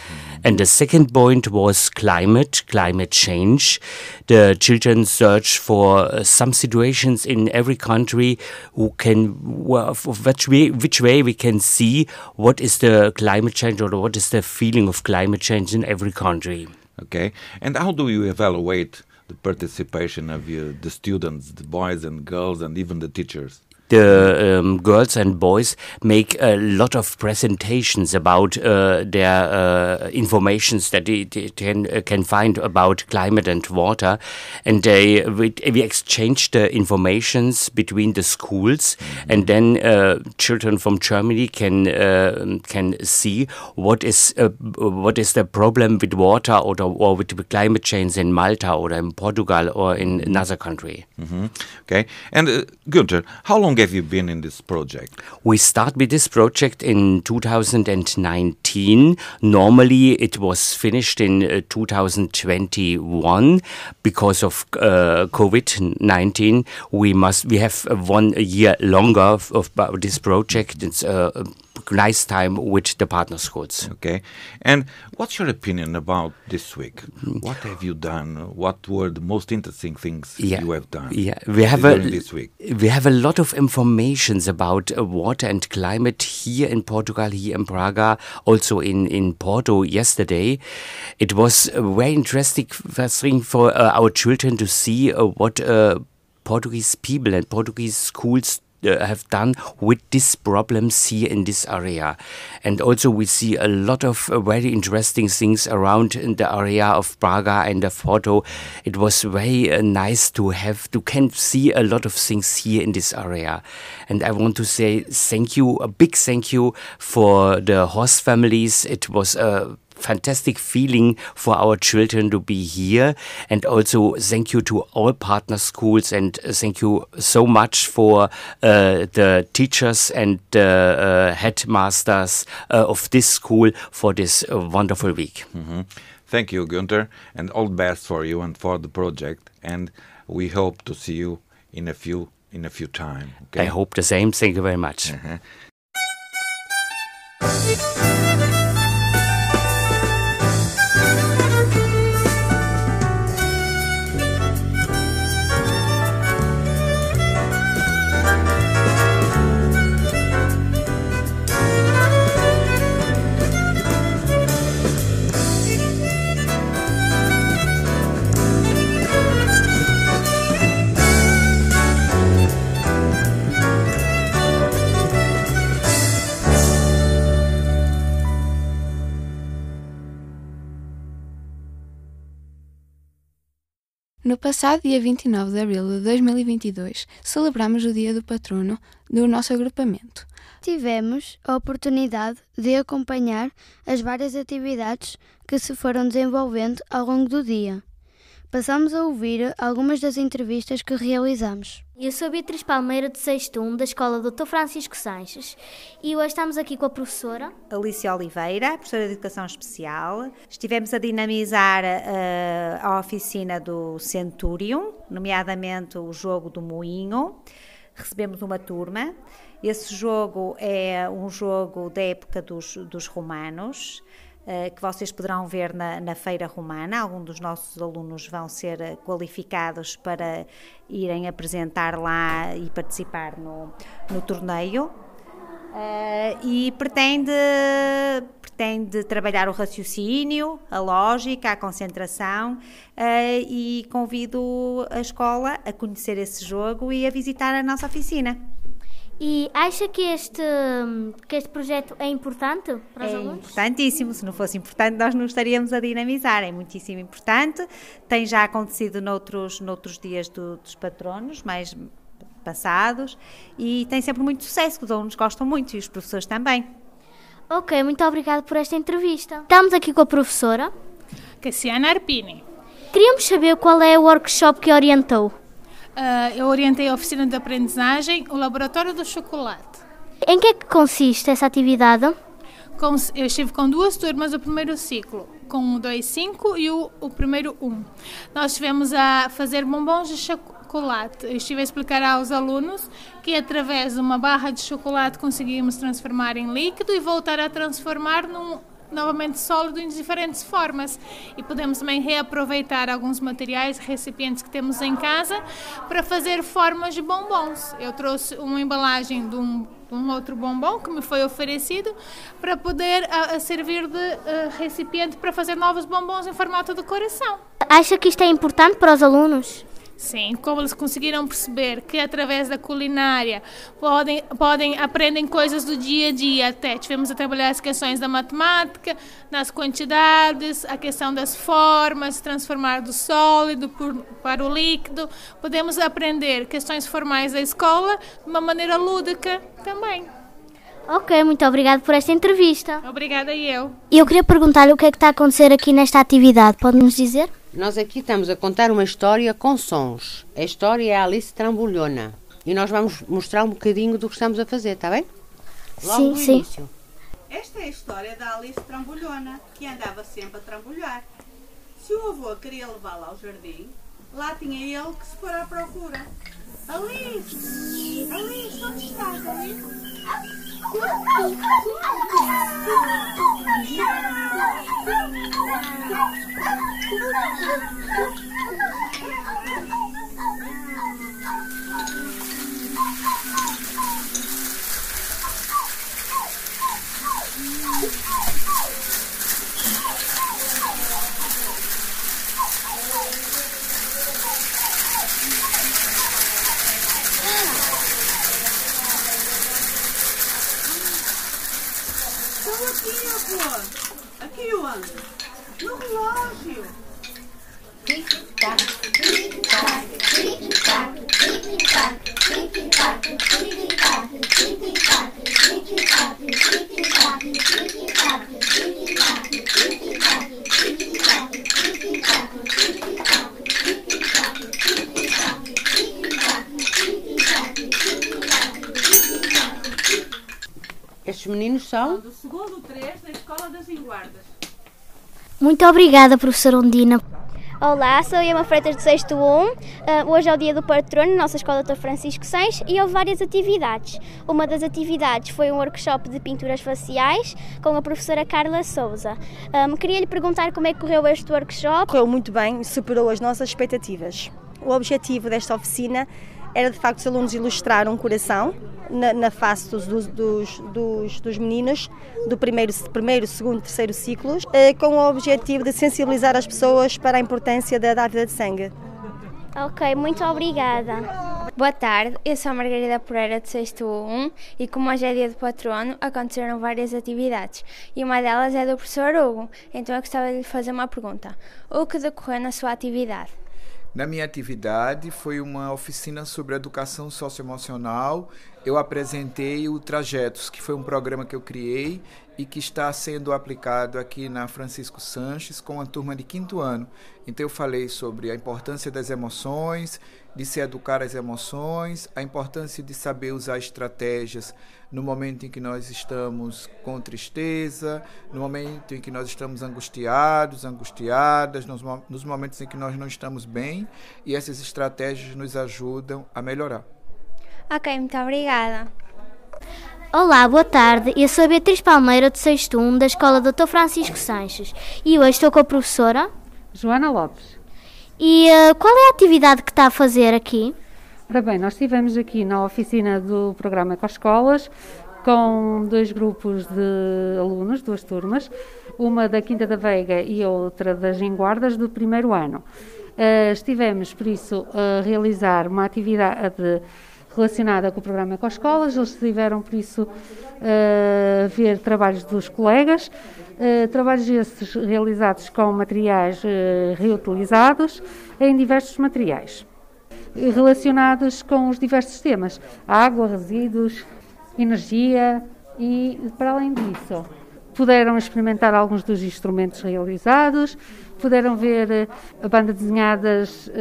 And the second point was climate climate change. The children search for uh, some situations in every country who can which way which way we can see what is the climate change or what is the feeling of climate change in every country Okay, and how do you evaluate the participation of the students, the boys and girls, and even the teachers? The um, girls and boys make a lot of presentations about uh, their uh, informations that they, they can uh, can find about climate and water, and they we, we exchange the informations between the schools, and then uh, children from Germany can uh, can see what is uh, what is the problem with water or, the, or with the climate change in Malta or in Portugal or in another country. Mhm. Okay. And uh, Günther, how long have you been in this project? We start with this project in 2019. Normally, it was finished in uh, 2021 because of uh, COVID 19. We must we have one year longer of, of this project. It's uh, nice time with the partner schools. Okay. And what's your opinion about this week? What have you done? What were the most interesting things you have done? Yeah, we have a this week. we have a lot of informations about uh, water and climate here in Portugal, here in Praga, also in in Porto yesterday. It was very interesting interesting for uh, our children to see uh, what uh, Portuguese people and Portuguese schools. Uh, have done with these problems here in this area, and also we see a lot of uh, very interesting things around in the area of Praga and of Porto. It was very uh, nice to have to can see a lot of things here in this area, and I want to say thank you, a big thank you for the host families. It was a fantastic feeling for our children to be here and also thank you to all partner schools and uh, thank you so much for uh, the teachers and uh, uh, headmasters uh, of this school for this uh, wonderful week Mhm. Thank you, Günther, and all the best for you and for the project. And we hope to see you in a few in a few time. Okay? I hope the same thank you very much Uh-huh. No passado dia 29 de abril de 2022, celebramos o dia do patrono do nosso agrupamento. Tivemos a oportunidade de acompanhar as várias atividades que se foram desenvolvendo ao longo do dia. Passamos a ouvir algumas das entrevistas que realizamos. Eu sou Beatriz Palmeira, de 6º da Escola Dr. Francisco Sanches e hoje estamos aqui com a professora. Alicia Oliveira, professora de Educação Especial. Estivemos a dinamizar eh, a oficina do Centurion, nomeadamente o jogo do Moinho. Recebemos uma turma. Esse jogo é um jogo da época dos, dos romanos. Eh, que vocês poderão ver na, na Feira Romana. Alguns dos nossos alunos vão ser eh, qualificados para irem apresentar lá e participar no, no torneio. Eh, e pretende, pretende trabalhar o raciocínio, a lógica, a concentração eh, e convido a escola a conhecer esse jogo e a visitar a nossa oficina. E acha que este, que este projeto é importante para os É alunos? importantíssimo, se não fosse importante nós não estaríamos a dinamizar, é muitíssimo importante, tem já acontecido noutros, noutros dias do- dos patronos, mais passados, e tem sempre muito sucesso, que os alunos gostam muito e os professores também. Ok, muito obrigada por esta entrevista. Estamos aqui com a professora. Cassiana Arpini. Queríamos saber qual é o workshop que orientou. Ah, eu orientei a oficina de aprendizagem, o laboratório do chocolate. Em que é que consiste essa atividade? Com- eu estive com duas turmas do primeiro ciclo, com o 2.5 e o, o primeiro 1. Nós estivemos a fazer bombons de chocolate. Eu estive a explicar aos alunos que através de uma barra de chocolate conseguimos transformar em líquido e voltar a transformar num novamente sólido em diferentes formas e podemos também reaproveitar alguns materiais, recipientes que temos em casa para fazer formas de bombons. Eu trouxe uma embalagem de um, um outro bombom que me foi oferecido para poder a, a servir de eh, recipiente para fazer novos bombons em formato de coração. Acha que isto é importante para os alunos? Sim, como eles conseguiram perceber que através da culinária podem, podem aprendem coisas do dia a dia até. Tivemos a trabalhar as questões da matemática, nas quantidades, a questão das formas, transformar do sólido por, para o líquido. Podemos aprender questões formais da escola de uma maneira lúdica também. Ok, muito obrigado por esta entrevista. Obrigada eu. Eu queria perguntar-lhe o que é que está a acontecer aqui nesta atividade. Pode-nos dizer? Nós aqui estamos a contar uma história com sons. A história é a Alice Trambolhona. E nós vamos mostrar um bocadinho do que estamos a fazer, está bem? Logo sim, no sim. início. Esta é a história da Alice Trambolhona, que andava sempre a trambolhar. Se o avô queria levá-la ao jardim, lá tinha ele que se pôr à procura. Alice! Alice, onde estás, Alice? Estou aqui, avô. Aqui onde? No relógio. Estes meninos são? Do segundo 3 da Escola das Enguardas. Muito obrigada, professora Ondina. Olá, sou a Emma Freitas do 6 1. Uh, hoje é o dia do patrono, nossa escola Dr. Francisco Seix, e houve várias atividades. Uma das atividades foi um workshop de pinturas faciais com a professora Carla Souza. Um, queria lhe perguntar como é que correu este workshop. Correu muito bem, superou as nossas expectativas. O objetivo desta oficina era de facto os alunos ilustrar um coração na, na face dos, dos, dos, dos, meninos do primeiro, primeiro, segundo, terceiro ciclos, eh, com o objetivo de sensibilizar as pessoas para a importância da dávida de sangue. Ok, muito obrigada. Boa tarde, eu sou a Margarida Pereira de 6 1 e como hoje é dia do patrono, aconteceram várias atividades e uma delas é do professor Hugo, então eu gostava de lhe fazer uma pergunta. O que decorreu na sua atividade? Na minha atividade foi uma oficina sobre educação socioemocional. Eu apresentei o Trajetos, que foi um programa que eu criei e que está sendo aplicado aqui na Francisco Sanches com a turma de quinto ano. Então eu falei sobre a importância das emoções, de se educar as emoções, a importância de saber usar estratégias no momento em que nós estamos com tristeza, no momento em que nós estamos angustiados, angustiadas, nos, nos momentos em que nós não estamos bem, e essas estratégias nos ajudam a melhorar. Ok, muito obrigada. Olá, boa tarde. Eu sou a Beatriz Palmeira, de 6 1, da Escola Dr. Francisco Sanches. E hoje estou com a professora Joana Lopes. E uh, qual é a atividade que está a fazer aqui? Ora bem, nós estivemos aqui na oficina do programa Ecoscolas com dois grupos de alunos, duas turmas, uma da Quinta da Veiga e outra das Enguardas do primeiro ano. Uh, estivemos, por isso, a realizar uma atividade relacionada com o programa Ecoscolas, eles estiveram, por isso, a ver trabalhos dos colegas, uh, trabalhos esses realizados com materiais uh, reutilizados em diversos materiais relacionados com os diversos temas: água, resíduos, energia e, para além disso, puderam experimentar alguns dos instrumentos realizados, puderam ver uh, bandas desenhadas uh,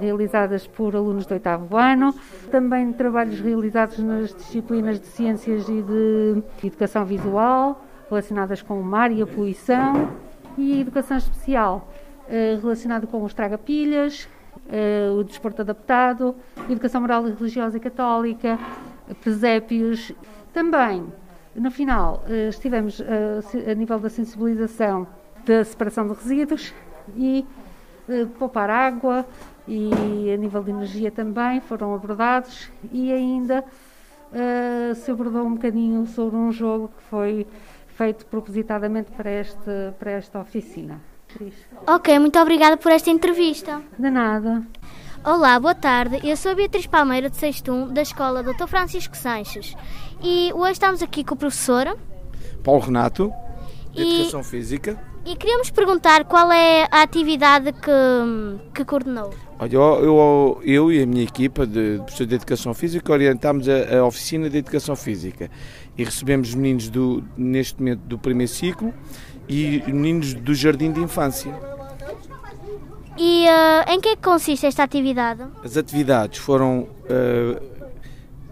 realizadas por alunos do oitavo ano, também trabalhos realizados nas disciplinas de ciências e de educação visual, relacionadas com o mar e a poluição, e educação especial, uh, relacionado com os traga-pilhas, o desporto adaptado, educação moral e religiosa e católica, presépios. Também, no final, estivemos a nível da sensibilização da separação de resíduos e poupar água e a nível de energia também foram abordados e ainda se abordou um bocadinho sobre um jogo que foi feito propositadamente para, este, para esta oficina. Ok, muito obrigada por esta entrevista. De nada. Olá, boa tarde. Eu sou a Beatriz Palmeira, de 6 da Escola Dr. Francisco Sanches. E hoje estamos aqui com o professor. Paulo Renato, de E- Educação Física. E queríamos perguntar qual é a atividade que, que coordenou. Olha, eu, eu, e a minha equipa de professores de Educação Física orientámos a, a oficina de Educação Física e recebemos meninos do, neste momento do primeiro ciclo e meninos do Jardim de Infância. E eh, em que é que consiste esta atividade? As atividades foram eh,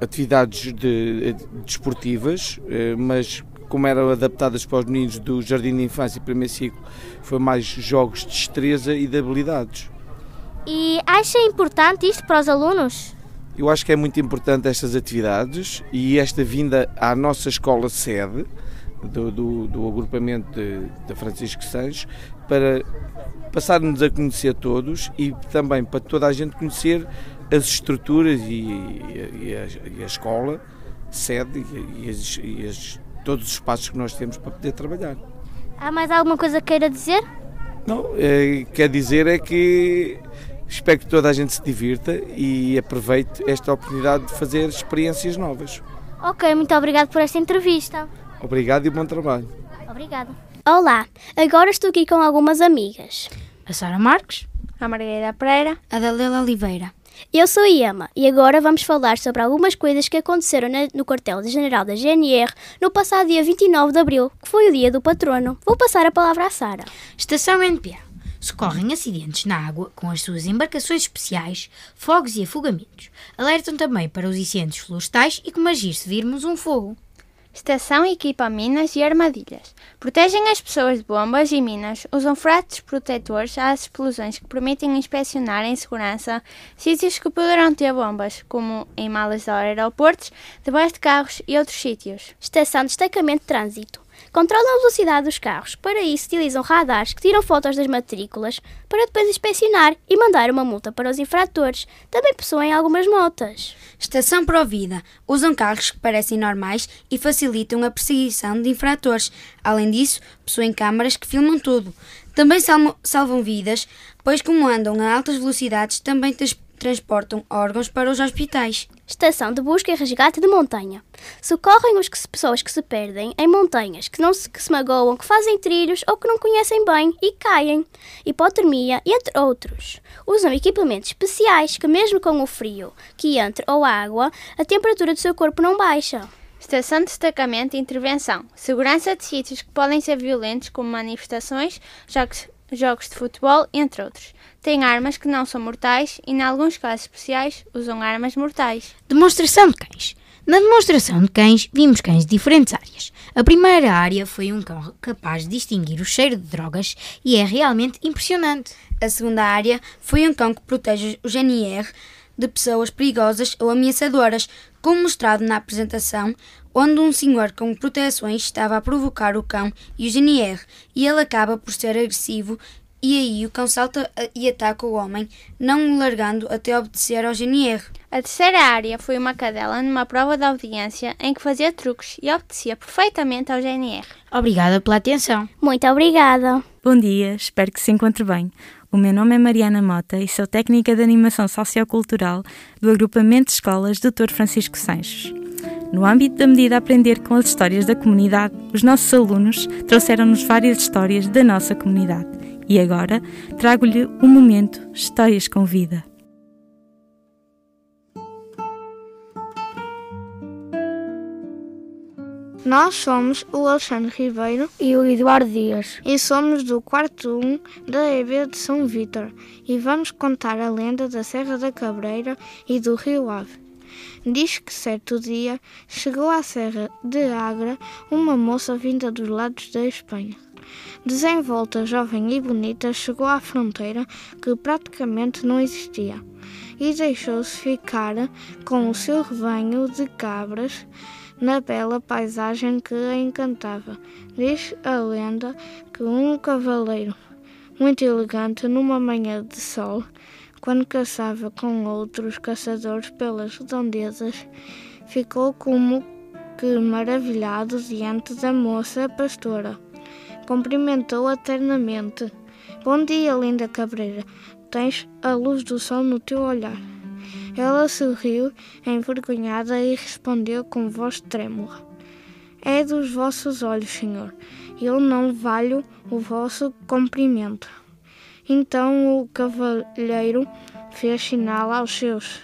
atividades de, de- desportivas, eh, mas como eram adaptadas para os meninos do Jardim de Infância e primeiro ciclo, foi mais jogos de destreza e de habilidades. E acha importante isto para os alunos? Eu acho que é muito importante estas atividades e esta vinda à nossa escola sede do, do, do agrupamento da Francisco Sanches para passar-nos a conhecer todos e também para toda a gente conhecer as estruturas e, e, a, e a escola sede e, e as- e as- todos os espaços que nós temos para poder trabalhar. Há mais alguma coisa que queira dizer? Não, é, quer dizer é que espero que toda a gente se divirta e aproveite esta oportunidade de fazer experiências novas. Ok, muito obrigado por esta entrevista. Obrigado e bom trabalho. Obrigada. Olá, agora estou aqui com algumas amigas. A Sara Marques. A Margarida Pereira. A Dalila Oliveira. Eu sou a Iama e agora vamos falar sobre algumas coisas que aconteceram no quartel-general da GNR no passado dia 29 de abril, que foi o dia do patrono. Vou passar a palavra à Sara. Estação NPA. Socorrem acidentes na água com as suas embarcações especiais, fogos e afogamentos. Alertam também para os incêndios florestais e como agir se virmos um fogo. Estação equipa minas e armadilhas. Protegem as pessoas de bombas e minas. Usam frates protetores às explosões que permitem inspecionar em segurança sítios que poderão ter bombas, como em malas de aeroportos, debaixo de carros e outros sítios. Estação de destacamento de trânsito. Controlam a velocidade dos carros. Para isso, utilizam radares que tiram fotos das matrículas para depois inspecionar e mandar uma multa para os infratores. Também possuem algumas motas. Estação Provida. Usam carros que parecem normais e facilitam a perseguição de infratores. Além disso, possuem câmaras que filmam tudo. Também salvam vidas, pois como andam a altas velocidades, também tras- transportam órgãos para os hospitais. Estação de busca e resgate de montanha. Socorrem as que pessoas que se perdem em montanhas, que não se, que se magoam, que fazem trilhos ou que não conhecem bem e caem. Hipotermia, entre outros. Usam equipamentos especiais que, mesmo com o frio que entre ou a água, a temperatura do seu corpo não baixa. Estação de destacamento e intervenção. Segurança de sítios que podem ser violentos, como manifestações, jogos, jogos de futebol, entre outros. Têm armas que não são mortais e, em alguns casos especiais, usam armas mortais. Demonstração de cães. Na demonstração de cães, vimos cães de diferentes áreas. A primeira área foi um cão capaz de distinguir o cheiro de drogas e é realmente impressionante. A segunda área foi um cão que protege o GNR de pessoas perigosas ou ameaçadoras, como mostrado na apresentação, onde um senhor com proteções estava a provocar o cão e o GNR, e ele acaba por ser agressivo e aí o cão salta e ataca o homem, não o largando até obedecer ao GNR. A terceira área foi uma cadela numa prova de audiência em que fazia truques e obedecia perfeitamente ao GNR. Obrigada pela atenção. Muito obrigada. Bom dia, espero que se encontre bem. O meu nome é Mariana Mota e sou técnica de animação sociocultural do agrupamento de escolas Dr. Francisco Sanches. No âmbito da medida Aprender com as Histórias da Comunidade, os nossos alunos trouxeram-nos várias histórias da nossa comunidade. E agora trago-lhe o momento Histórias com Vida. Nós somos o Alexandre Ribeiro e o Eduardo Dias e somos do quarto 1 da EB de São Vítor e vamos contar a lenda da Serra da Cabreira e do Rio Ave. Diz que certo dia chegou à Serra de Agra uma moça vinda dos lados da Espanha. Desenvolta, jovem e bonita, chegou à fronteira que praticamente não existia e deixou-se ficar com o seu rebanho de cabras na bela paisagem que a encantava. Diz a lenda que um cavaleiro muito elegante, numa manhã de sol, quando caçava com outros caçadores pelas redondezas, ficou como que maravilhado diante da moça pastora. Cumprimentou-a ternamente. Bom dia, linda cabreira. tens a luz do sol no teu olhar. Ela sorriu, envergonhada, e respondeu com voz trêmula: É dos vossos olhos, senhor. Eu não valho o vosso cumprimento. Então o cavalheiro fez sinal aos seus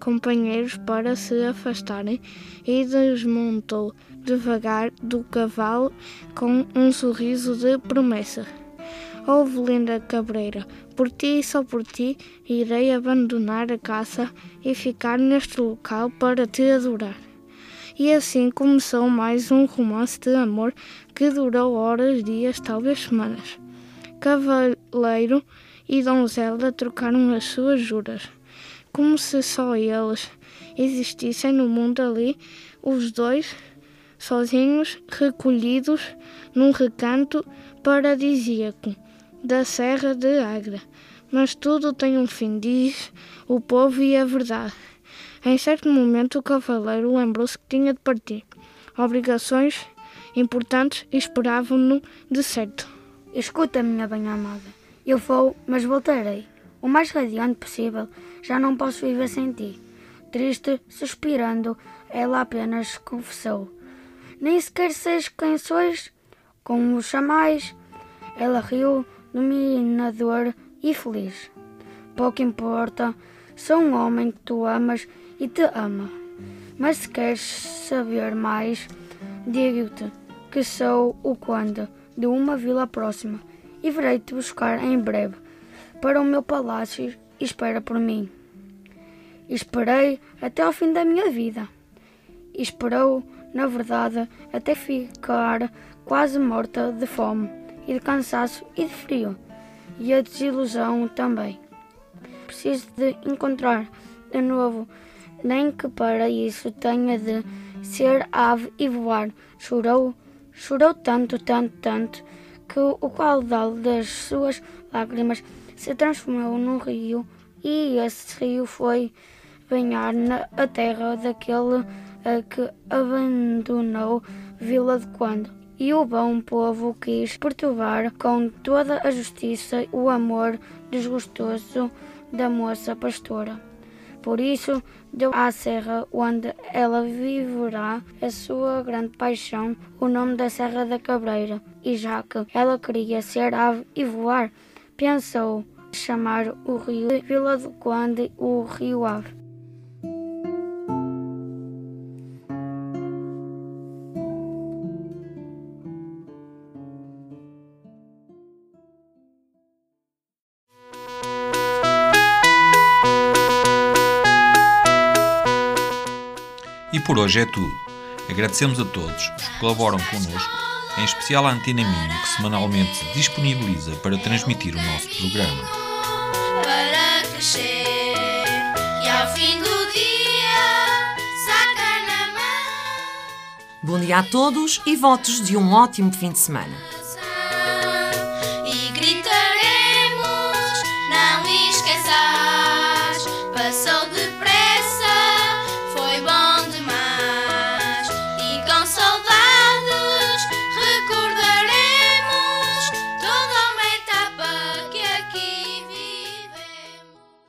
companheiros para se afastarem e desmontou devagar do cavalo com um sorriso de promessa. Ouve, linda cabreira, por ti e só por ti irei abandonar a caça e ficar neste local para te adorar. E assim começou mais um romance de amor que durou horas, dias, talvez semanas. Cavaleiro e donzela trocaram as suas juras, como se só eles existissem no mundo ali, os dois, sozinhos, recolhidos num recanto paradisíaco da Serra de Agra. Mas tudo tem um fim, diz o povo e a verdade. Em certo momento, o cavaleiro lembrou-se que tinha de partir. Obrigações importantes esperavam-no de certo. Escuta, minha bem-amada. Eu vou, mas voltarei. O mais radiante possível. Já não posso viver sem ti. Triste, suspirando, ela apenas confessou. Nem sequer sei quem sois, como o chamais. Ela riu, dominador e feliz. Pouco importa, sou um homem que tu amas e te ama. Mas se queres saber mais, digo-te que sou o conde de uma vila próxima e virei-te buscar em breve para o meu palácio e espera por mim. Esperei até ao fim da minha vida. Esperou, na verdade, até ficar quase morta de fome e de cansaço e de frio, e a desilusão também. Preciso de encontrar de novo, nem que para isso tenha de ser ave e voar. Chorou, chorou tanto, tanto, tanto, que o caudal das suas lágrimas se transformou num rio, e esse rio foi banhar na, a terra daquele a que abandonou Vila de Quando. E o bom povo quis perturbar com toda a justiça o amor desgostoso da moça pastora. Por isso, deu à serra onde ela viverá a sua grande paixão o nome da Serra da Cabreira. E já que ela queria ser ave e voar, pensou chamar o rio Vila do Conde o Rio Ave. por hoje é tudo. Agradecemos a todos os que colaboram connosco, em especial a Antena Minho, que semanalmente se disponibiliza para transmitir o nosso programa. Para crescer e ao fim do dia saca na mão Bom dia a todos e votos de um ótimo fim de semana.